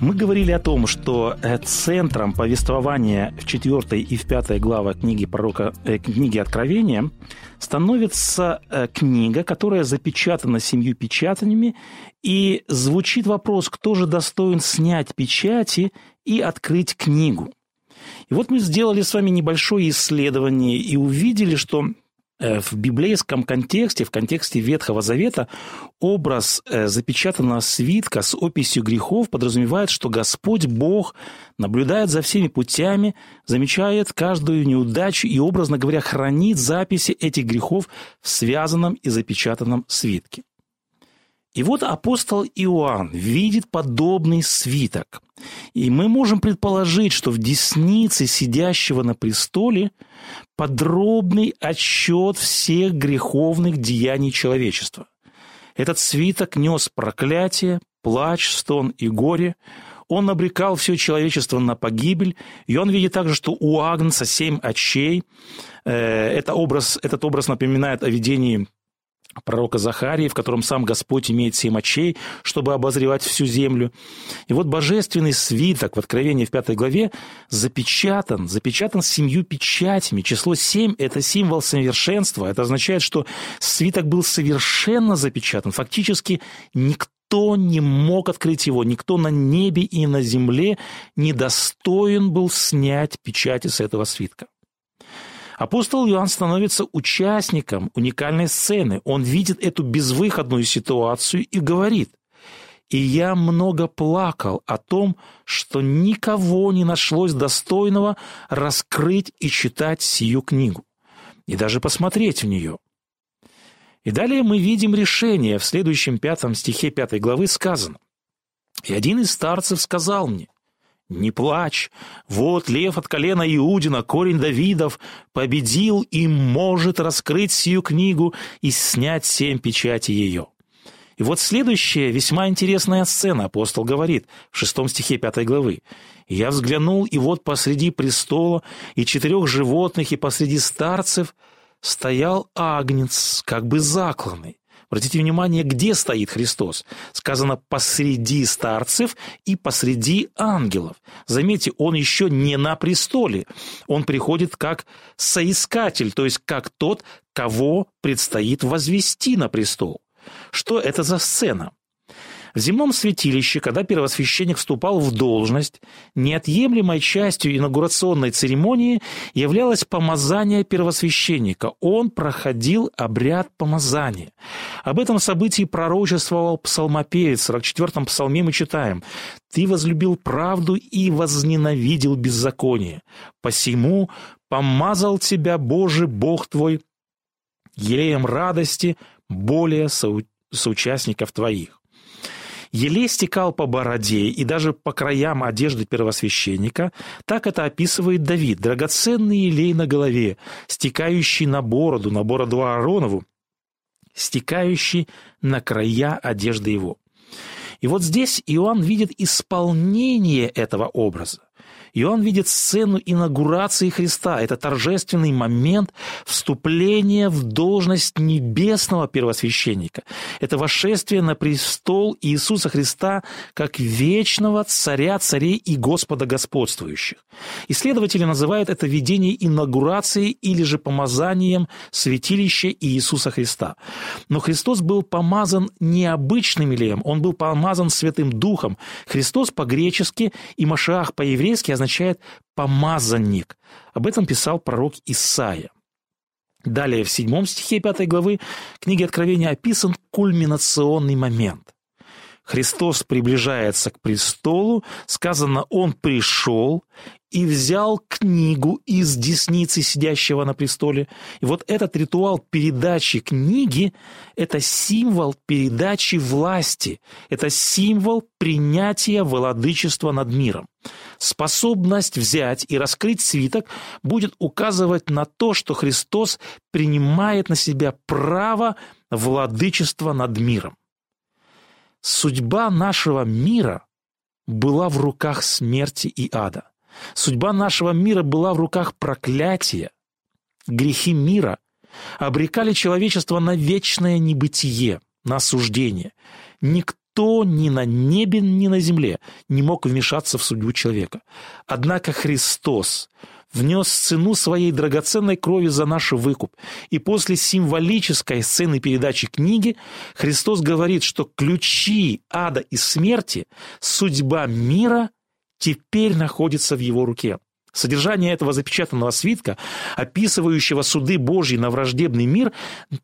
Мы говорили о том, что э, центром повествования в 4 и в 5 главах книги пророка, э, книги Откровения становится э, книга, которая запечатана семью печатаниями, и звучит вопрос, кто же достоин снять печати и открыть книгу. И вот мы сделали с вами небольшое исследование и увидели, что в библейском контексте, в контексте Ветхого Завета, образ э, запечатанного свитка с описью грехов подразумевает, что Господь Бог наблюдает за всеми путями, замечает каждую неудачу и, образно говоря, хранит записи этих грехов в связанном и запечатанном свитке. И вот апостол Иоанн видит подобный свиток. И мы можем предположить, что в деснице сидящего на престоле подробный отчет всех греховных деяний человечества. Этот свиток нес проклятие, плач, стон и горе. Он обрекал все человечество на погибель. И он видит также, что у Агнца семь очей. Э, это образ, этот образ напоминает о видении пророка Захарии, в котором сам Господь имеет семь очей, чтобы обозревать всю землю. И вот божественный свиток в Откровении в пятой главе запечатан, запечатан семью печатями. Число семь – это символ совершенства. Это означает, что свиток был совершенно запечатан. Фактически никто не мог открыть его, никто на небе и на земле не достоин был снять печати с этого свитка. Апостол Иоанн становится участником уникальной сцены. Он видит эту безвыходную ситуацию и говорит, «И я много плакал о том, что никого не нашлось достойного раскрыть и читать сию книгу, и даже посмотреть в нее». И далее мы видим решение. В следующем пятом стихе пятой главы сказано, «И один из старцев сказал мне, не плачь, вот лев от колена Иудина, корень Давидов, победил и может раскрыть сию книгу и снять семь печати ее. И вот следующая весьма интересная сцена, апостол говорит в шестом стихе пятой главы. «Я взглянул, и вот посреди престола и четырех животных, и посреди старцев стоял агнец, как бы закланный, Обратите внимание, где стоит Христос. Сказано посреди старцев и посреди ангелов. Заметьте, он еще не на престоле. Он приходит как соискатель, то есть как тот, кого предстоит возвести на престол. Что это за сцена? В земном святилище, когда первосвященник вступал в должность, неотъемлемой частью инаугурационной церемонии являлось помазание первосвященника. Он проходил обряд помазания. Об этом событии пророчествовал псалмопевец. В 44-м псалме мы читаем «Ты возлюбил правду и возненавидел беззаконие. Посему помазал тебя, Боже, Бог твой, елеем радости более соучастников твоих». Елей стекал по бороде и даже по краям одежды первосвященника, так это описывает Давид, драгоценный елей на голове, стекающий на бороду, на бороду Ааронову, стекающий на края одежды его. И вот здесь Иоанн видит исполнение этого образа. Иоанн видит сцену инаугурации Христа. Это торжественный момент вступления в должность небесного первосвященника. Это вошествие на престол Иисуса Христа как вечного царя царей и Господа господствующих. Исследователи называют это видение инаугурации или же помазанием святилища Иисуса Христа. Но Христос был помазан необычным илеем, он был помазан Святым Духом. Христос по-гречески и Машиах по-еврейски означает «помазанник». Об этом писал пророк Исаия. Далее, в седьмом стихе пятой главы книги Откровения описан кульминационный момент. Христос приближается к престолу, сказано, Он пришел, и взял книгу из десницы сидящего на престоле. И вот этот ритуал передачи книги – это символ передачи власти, это символ принятия владычества над миром. Способность взять и раскрыть свиток будет указывать на то, что Христос принимает на себя право владычества над миром. Судьба нашего мира была в руках смерти и ада. Судьба нашего мира была в руках проклятия. Грехи мира обрекали человечество на вечное небытие, на осуждение. Никто ни на небе, ни на земле не мог вмешаться в судьбу человека. Однако Христос внес цену своей драгоценной крови за наш выкуп. И после символической сцены передачи книги Христос говорит, что ключи ада и смерти, судьба мира теперь находится в его руке. Содержание этого запечатанного свитка, описывающего суды Божьи на враждебный мир,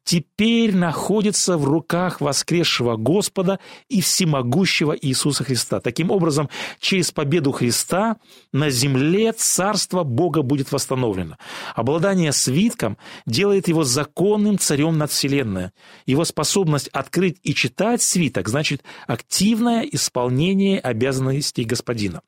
теперь находится в руках воскресшего Господа и всемогущего Иисуса Христа. Таким образом, через победу Христа на земле царство Бога будет восстановлено. Обладание свитком делает его законным царем над Вселенной. Его способность открыть и читать свиток значит активное исполнение обязанностей Господина.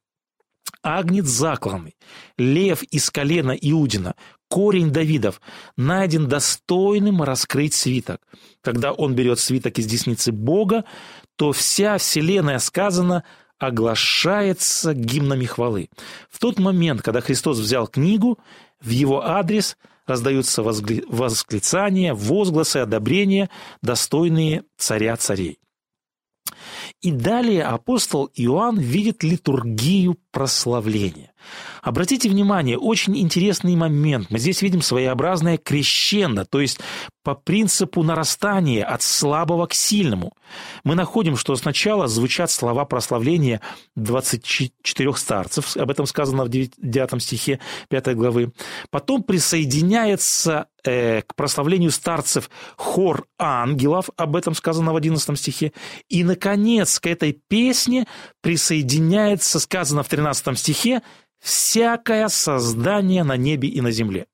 Агнец закланный, лев из колена Иудина, корень Давидов, найден достойным раскрыть свиток. Когда он берет свиток из десницы Бога, то вся вселенная, сказано, оглашается гимнами хвалы. В тот момент, когда Христос взял книгу, в его адрес раздаются восклицания, возгласы, одобрения, достойные царя царей. И далее апостол Иоанн видит литургию прославления. Обратите внимание, очень интересный момент. Мы здесь видим своеобразное крещендо, то есть по принципу нарастания от слабого к сильному. Мы находим, что сначала звучат слова прославления 24 старцев, об этом сказано в 9 стихе 5 главы. Потом присоединяется э, к прославлению старцев хор ангелов, об этом сказано в 11 стихе. И, наконец, к этой песне присоединяется, сказано в 13 стихе, всякое создание на небе и на земле.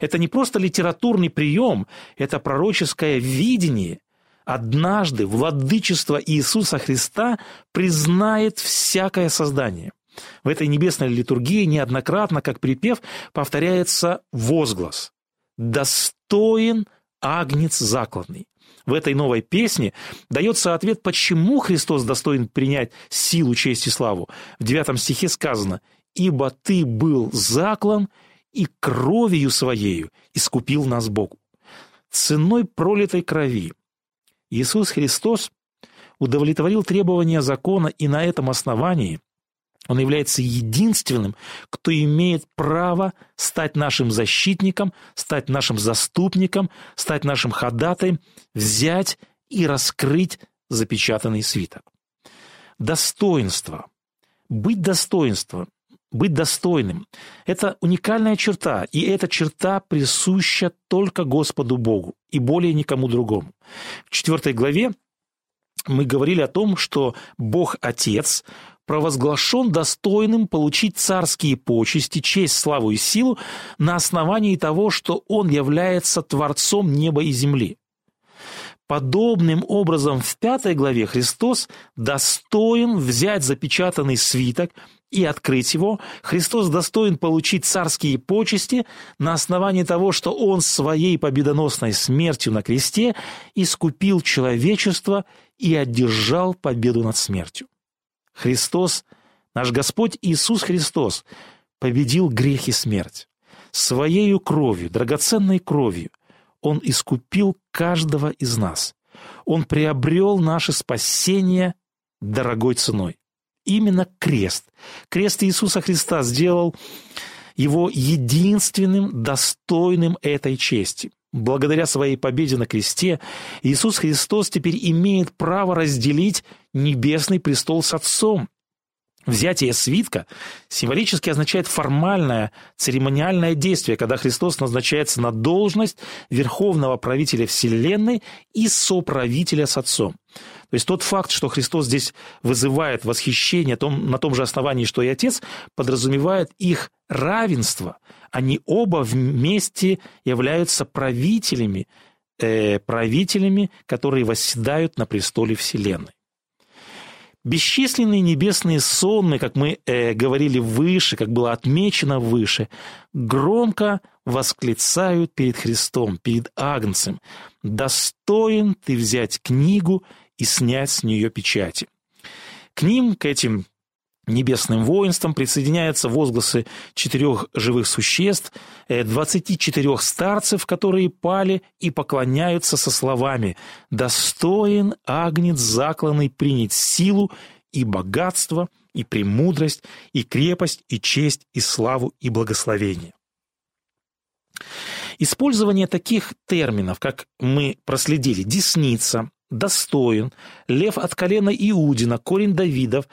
Это не просто литературный прием, это пророческое видение. Однажды владычество Иисуса Христа признает всякое создание. В этой небесной литургии неоднократно, как припев, повторяется возглас «Достоин агнец закладный». В этой новой песне дается ответ, почему Христос достоин принять силу, честь и славу. В девятом стихе сказано ибо ты был заклан и кровью своею искупил нас Богу. Ценой пролитой крови Иисус Христос удовлетворил требования закона, и на этом основании он является единственным, кто имеет право стать нашим защитником, стать нашим заступником, стать нашим ходатаем, взять и раскрыть запечатанный свиток. Достоинство. Быть достоинством быть достойным. Это уникальная черта, и эта черта присуща только Господу Богу и более никому другому. В четвертой главе мы говорили о том, что Бог Отец провозглашен достойным получить царские почести, честь, славу и силу на основании того, что Он является Творцом неба и земли. Подобным образом в пятой главе Христос достоин взять запечатанный свиток и открыть его, Христос достоин получить царские почести на основании того, что Он своей победоносной смертью на кресте искупил человечество и одержал победу над смертью. Христос, наш Господь Иисус Христос, победил грех и смерть. Своею кровью, драгоценной кровью, он искупил каждого из нас. Он приобрел наше спасение дорогой ценой. Именно крест. Крест Иисуса Христа сделал его единственным достойным этой чести. Благодаря своей победе на кресте Иисус Христос теперь имеет право разделить небесный престол с Отцом. Взятие свитка символически означает формальное церемониальное действие, когда Христос назначается на должность верховного правителя Вселенной и соправителя с Отцом. То есть тот факт, что Христос здесь вызывает восхищение на том же основании, что и Отец, подразумевает их равенство. Они оба вместе являются правителями, э, правителями, которые восседают на престоле Вселенной. Бесчисленные небесные сонмы, как мы э, говорили выше, как было отмечено выше, громко восклицают перед Христом, перед Агнцем. «Достоин ты взять книгу и снять с нее печати». К ним, к этим небесным воинствам присоединяются возгласы четырех живых существ, 24 э, старцев, которые пали и поклоняются со словами «Достоин агнец закланный принять силу и богатство, и премудрость, и крепость, и честь, и славу, и благословение». Использование таких терминов, как мы проследили, «десница», достоин, лев от колена Иудина, корень Давидов.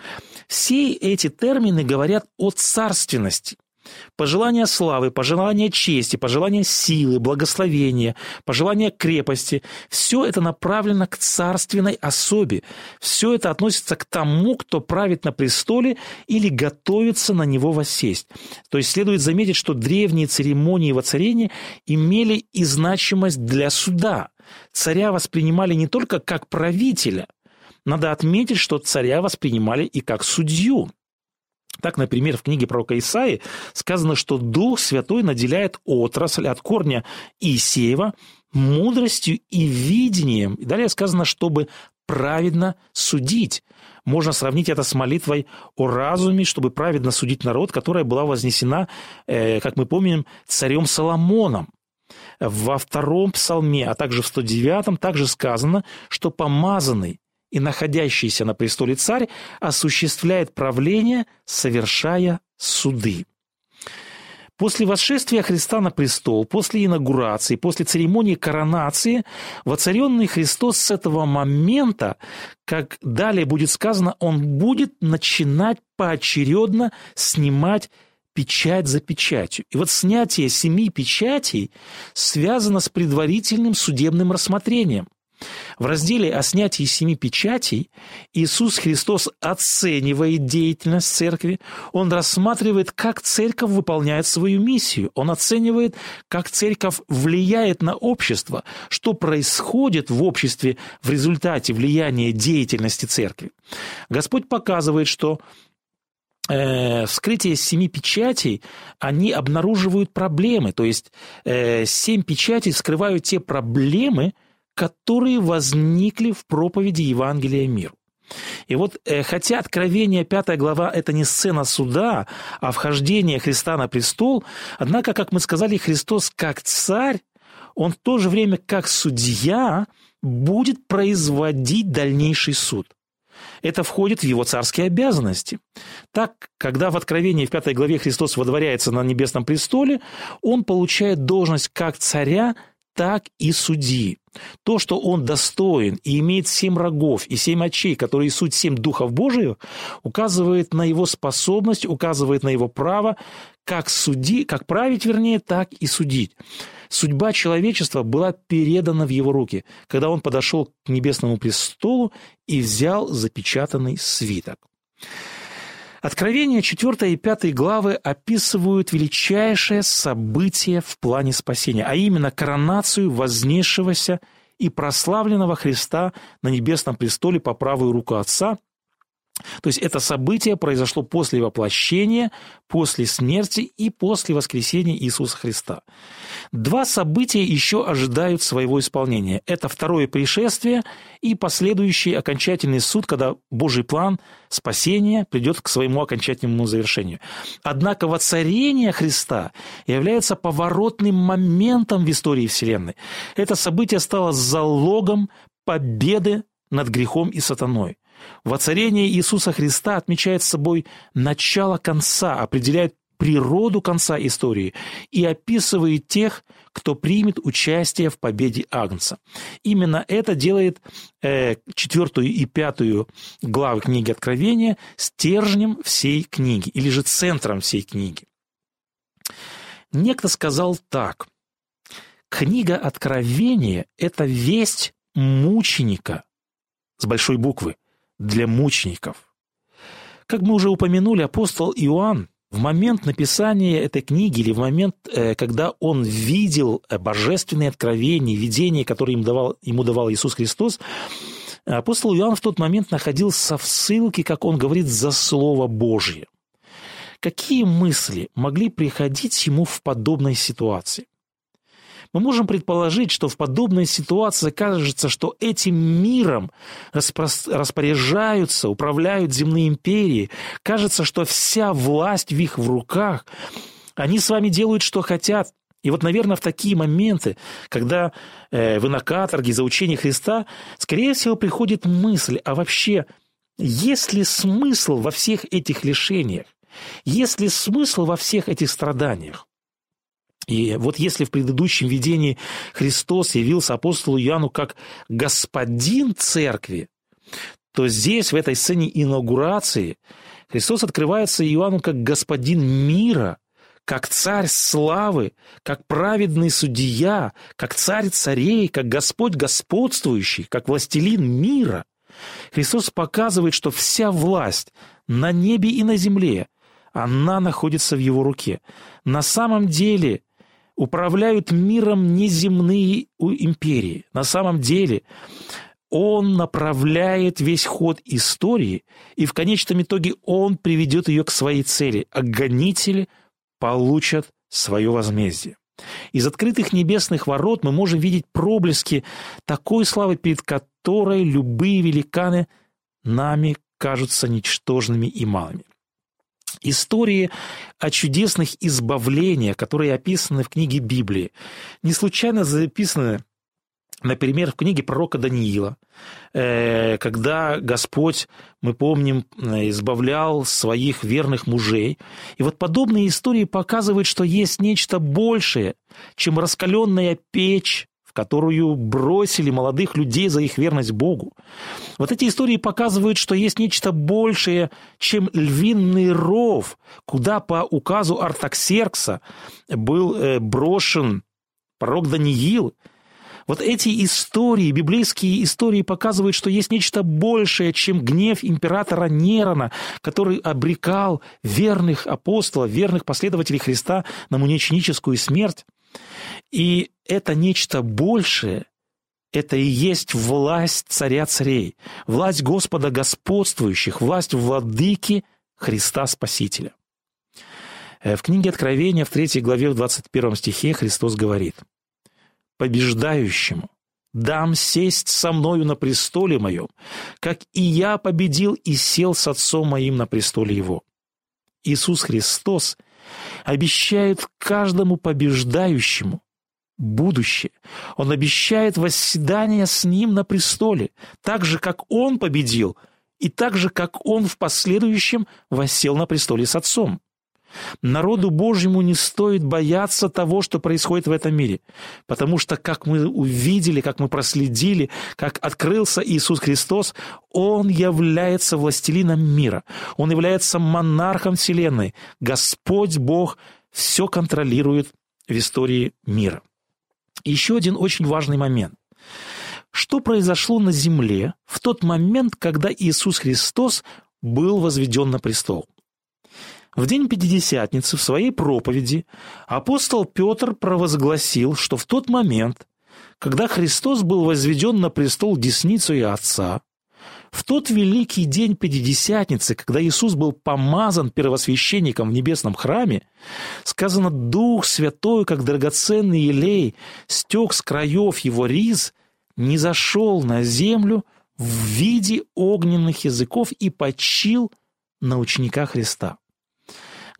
Все эти термины говорят о царственности. Пожелание славы, пожелание чести, пожелание силы, благословения, пожелание крепости – все это направлено к царственной особе. Все это относится к тому, кто правит на престоле или готовится на него воссесть. То есть следует заметить, что древние церемонии воцарения имели и значимость для суда – царя воспринимали не только как правителя, надо отметить, что царя воспринимали и как судью. Так, например, в книге пророка Исаи сказано, что Дух Святой наделяет отрасль от корня Иисеева мудростью и видением. И далее сказано, чтобы праведно судить. Можно сравнить это с молитвой о разуме, чтобы праведно судить народ, которая была вознесена, э, как мы помним, царем Соломоном. Во втором псалме, а также в 109 также сказано, что помазанный и находящийся на престоле царь осуществляет правление, совершая суды. После восшествия Христа на престол, после инаугурации, после церемонии коронации, воцаренный Христос с этого момента, как далее будет сказано, он будет начинать поочередно снимать печать за печатью. И вот снятие семи печатей связано с предварительным судебным рассмотрением. В разделе о снятии семи печатей Иисус Христос оценивает деятельность церкви, он рассматривает, как церковь выполняет свою миссию, он оценивает, как церковь влияет на общество, что происходит в обществе в результате влияния деятельности церкви. Господь показывает, что э, вскрытие семи печатей, они обнаруживают проблемы. То есть э, семь печатей скрывают те проблемы, которые возникли в проповеди Евангелия миру. И вот, э, хотя Откровение 5 глава – это не сцена суда, а вхождение Христа на престол, однако, как мы сказали, Христос как царь, он в то же время как судья будет производить дальнейший суд. Это входит в его царские обязанности. Так, когда в Откровении в пятой главе Христос водворяется на небесном престоле, он получает должность как царя, так и судьи. То, что он достоин и имеет семь рогов и семь очей, которые суть семь духов Божиих, указывает на его способность, указывает на его право как суди, как править, вернее, так и судить. Судьба человечества была передана в его руки, когда он подошел к небесному престолу и взял запечатанный свиток. Откровения 4 и 5 главы описывают величайшее событие в плане спасения, а именно коронацию вознесшегося и прославленного Христа на небесном престоле по правую руку Отца то есть это событие произошло после воплощения, после смерти и после воскресения Иисуса Христа. Два события еще ожидают своего исполнения. Это второе пришествие и последующий окончательный суд, когда Божий план спасения придет к своему окончательному завершению. Однако воцарение Христа является поворотным моментом в истории Вселенной. Это событие стало залогом победы над грехом и сатаной. Воцарение Иисуса Христа отмечает собой начало конца, определяет природу конца истории и описывает тех, кто примет участие в победе Агнца. Именно это делает э, четвертую и пятую главы книги Откровения стержнем всей книги, или же центром всей книги. Некто сказал так. Книга Откровения – это весть мученика с большой буквы для мучеников. Как мы уже упомянули, апостол Иоанн в момент написания этой книги или в момент, э, когда он видел э, божественные откровения, видения, которые ему давал, ему давал Иисус Христос, апостол Иоанн в тот момент находился в ссылке, как он говорит, за Слово Божье. Какие мысли могли приходить ему в подобной ситуации? Мы можем предположить, что в подобной ситуации кажется, что этим миром распоряжаются, управляют земные империи. Кажется, что вся власть в их в руках. Они с вами делают, что хотят. И вот, наверное, в такие моменты, когда э, вы на каторге за учение Христа, скорее всего, приходит мысль, а вообще, есть ли смысл во всех этих лишениях? Есть ли смысл во всех этих страданиях? И вот если в предыдущем видении Христос явился апостолу Иоанну как господин церкви, то здесь, в этой сцене инаугурации, Христос открывается Иоанну как господин мира, как царь славы, как праведный судья, как царь царей, как Господь господствующий, как властелин мира. Христос показывает, что вся власть на небе и на земле, она находится в его руке. На самом деле управляют миром неземные империи. На самом деле он направляет весь ход истории, и в конечном итоге он приведет ее к своей цели, а гонители получат свое возмездие. Из открытых небесных ворот мы можем видеть проблески такой славы, перед которой любые великаны нами кажутся ничтожными и малыми. Истории о чудесных избавлениях, которые описаны в книге Библии, не случайно записаны Например, в книге пророка Даниила, э, когда Господь, мы помним, избавлял своих верных мужей. И вот подобные истории показывают, что есть нечто большее, чем раскаленная печь, которую бросили молодых людей за их верность Богу. Вот эти истории показывают, что есть нечто большее, чем львиный ров, куда по указу Артаксеркса был э, брошен пророк Даниил. Вот эти истории, библейские истории показывают, что есть нечто большее, чем гнев императора Нерона, который обрекал верных апостолов, верных последователей Христа на мученическую смерть. И это нечто большее, это и есть власть царя царей, власть Господа господствующих, власть владыки Христа Спасителя. Э, в книге Откровения в 3 главе в 21 стихе Христос говорит «Побеждающему дам сесть со мною на престоле моем, как и я победил и сел с отцом моим на престоле его». Иисус Христос обещает каждому побеждающему будущее. Он обещает восседание с ним на престоле, так же, как он победил, и так же, как он в последующем воссел на престоле с отцом. Народу Божьему не стоит бояться того, что происходит в этом мире, потому что, как мы увидели, как мы проследили, как открылся Иисус Христос, Он является властелином мира, Он является монархом Вселенной. Господь Бог все контролирует в истории мира. Еще один очень важный момент. Что произошло на земле в тот момент, когда Иисус Христос был возведен на престол? В день Пятидесятницы в своей проповеди апостол Петр провозгласил, что в тот момент, когда Христос был возведен на престол десницей Отца, в тот великий день Пятидесятницы, когда Иисус был помазан первосвященником в небесном храме, сказано «Дух Святой, как драгоценный елей, стек с краев его риз, не зашел на землю в виде огненных языков и почил на ученика Христа».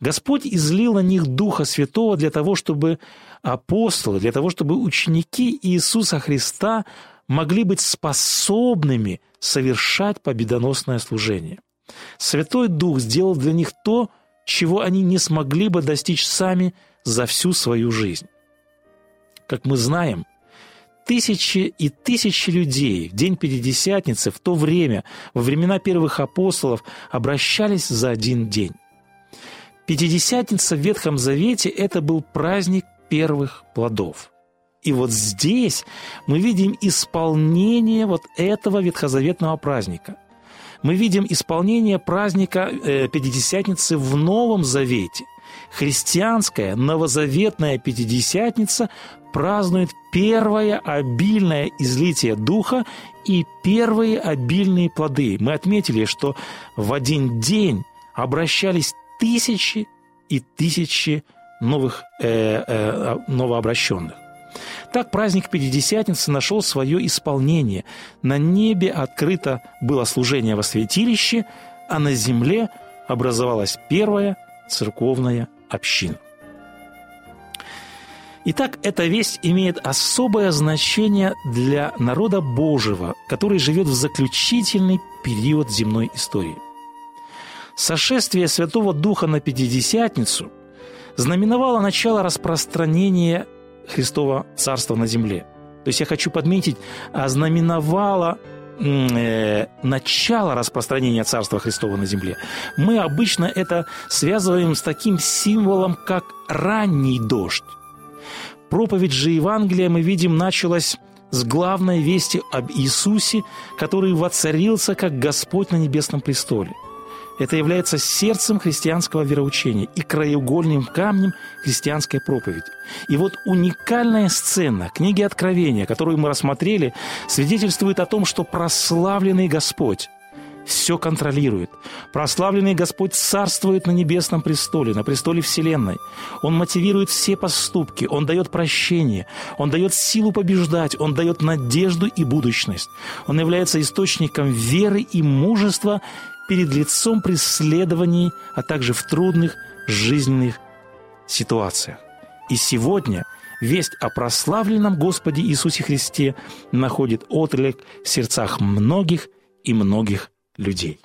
Господь излил на них Духа Святого для того, чтобы апостолы, для того, чтобы ученики Иисуса Христа могли быть способными совершать победоносное служение. Святой Дух сделал для них то, чего они не смогли бы достичь сами за всю свою жизнь. Как мы знаем, тысячи и тысячи людей в день Пятидесятницы в то время, во времена первых апостолов, обращались за один день. Пятидесятница в Ветхом Завете – это был праздник первых плодов. И вот здесь мы видим исполнение вот этого ветхозаветного праздника. Мы видим исполнение праздника э, Пятидесятницы в Новом Завете. Христианская новозаветная Пятидесятница празднует первое обильное излитие Духа и первые обильные плоды. Мы отметили, что в один день обращались тысячи и тысячи новых, э, э, новообращенных. Так праздник Пятидесятницы нашел свое исполнение. На небе открыто было служение во святилище, а на земле образовалась первая церковная община. Итак, эта весть имеет особое значение для народа Божьего, который живет в заключительный период земной истории. Сошествие Святого Духа на Пятидесятницу знаменовало начало распространения Христова Царства на земле. То есть я хочу подметить, ознаменовало э, начало распространения Царства Христова на земле. Мы обычно это связываем с таким символом, как ранний дождь. Проповедь же Евангелия, мы видим, началась с главной вести об Иисусе, который воцарился как Господь на небесном престоле. Это является сердцем христианского вероучения и краеугольным камнем христианской проповеди. И вот уникальная сцена книги Откровения, которую мы рассмотрели, свидетельствует о том, что прославленный Господь все контролирует. Прославленный Господь царствует на небесном престоле, на престоле Вселенной. Он мотивирует все поступки, Он дает прощение, Он дает силу побеждать, Он дает надежду и будущность. Он является источником веры и мужества перед лицом преследований, а также в трудных жизненных ситуациях. И сегодня весть о прославленном Господе Иисусе Христе находит отклик в сердцах многих и многих людей.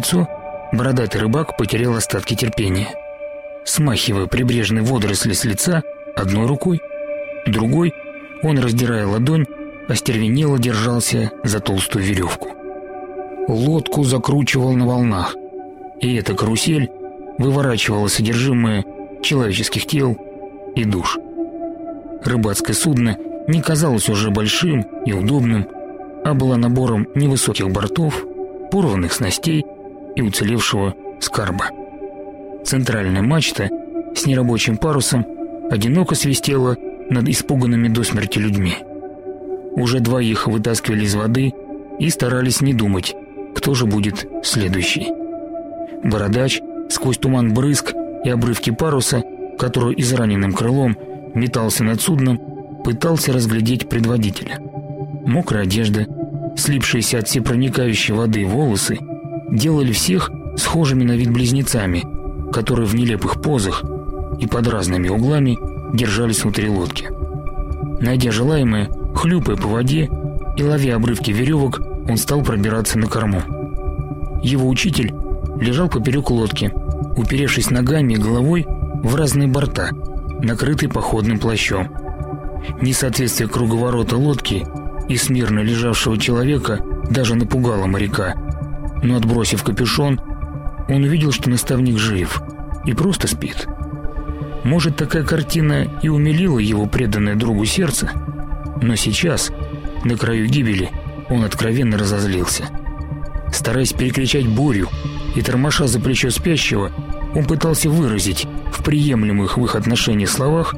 Лицо бородатый рыбак потерял остатки терпения. Смахивая прибрежные водоросли с лица одной рукой, другой он, раздирая ладонь, остервенело держался за толстую веревку. Лодку закручивал на волнах, и эта карусель выворачивала содержимое человеческих тел и душ. Рыбацкое судно не казалось уже большим и удобным, а было набором невысоких бортов, порванных снастей и уцелевшего скарба. Центральная мачта с нерабочим парусом одиноко свистела над испуганными до смерти людьми. Уже двоих вытаскивали из воды и старались не думать, кто же будет следующий. Бородач сквозь туман брызг и обрывки паруса, который израненным крылом метался над судном, пытался разглядеть предводителя. Мокрая одежда, слипшиеся от всепроникающей воды волосы делали всех схожими на вид близнецами, которые в нелепых позах и под разными углами держались внутри лодки. Найдя желаемое, хлюпая по воде и ловя обрывки веревок, он стал пробираться на корму. Его учитель лежал поперек лодки, уперевшись ногами и головой в разные борта, накрытый походным плащом. Несоответствие круговорота лодки и смирно лежавшего человека даже напугало моряка. Но отбросив капюшон, он увидел, что наставник жив и просто спит. Может, такая картина и умилила его преданное другу сердце, но сейчас, на краю гибели, он откровенно разозлился. Стараясь перекричать бурю и тормоша за плечо спящего, он пытался выразить в приемлемых в их отношениях словах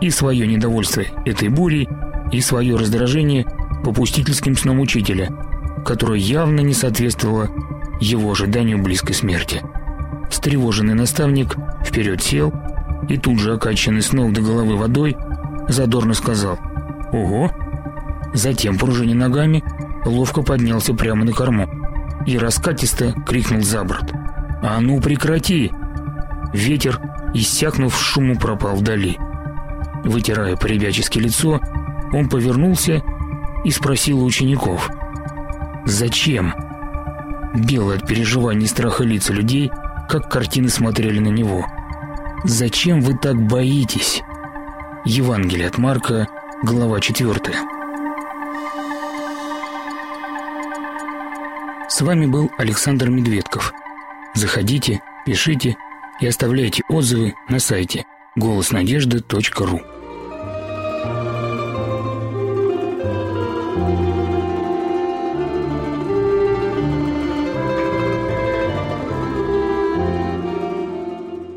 и свое недовольство этой бурей, и свое раздражение попустительским сном учителя, которое явно не соответствовало его ожиданию близкой смерти. Встревоженный наставник вперед сел и тут же, окачанный с ног до головы водой, задорно сказал «Ого!». Затем, пружиня ногами, ловко поднялся прямо на корму и раскатисто крикнул за борт «А ну прекрати!». Ветер, иссякнув шуму, пропал вдали. Вытирая по-ребячески лицо, он повернулся и спросил у учеников «Зачем?». Белые от переживаний и страха лица людей, как картины смотрели на него. «Зачем вы так боитесь?» Евангелие от Марка, глава 4. С вами был Александр Медведков. Заходите, пишите и оставляйте отзывы на сайте голоснадежды.ру.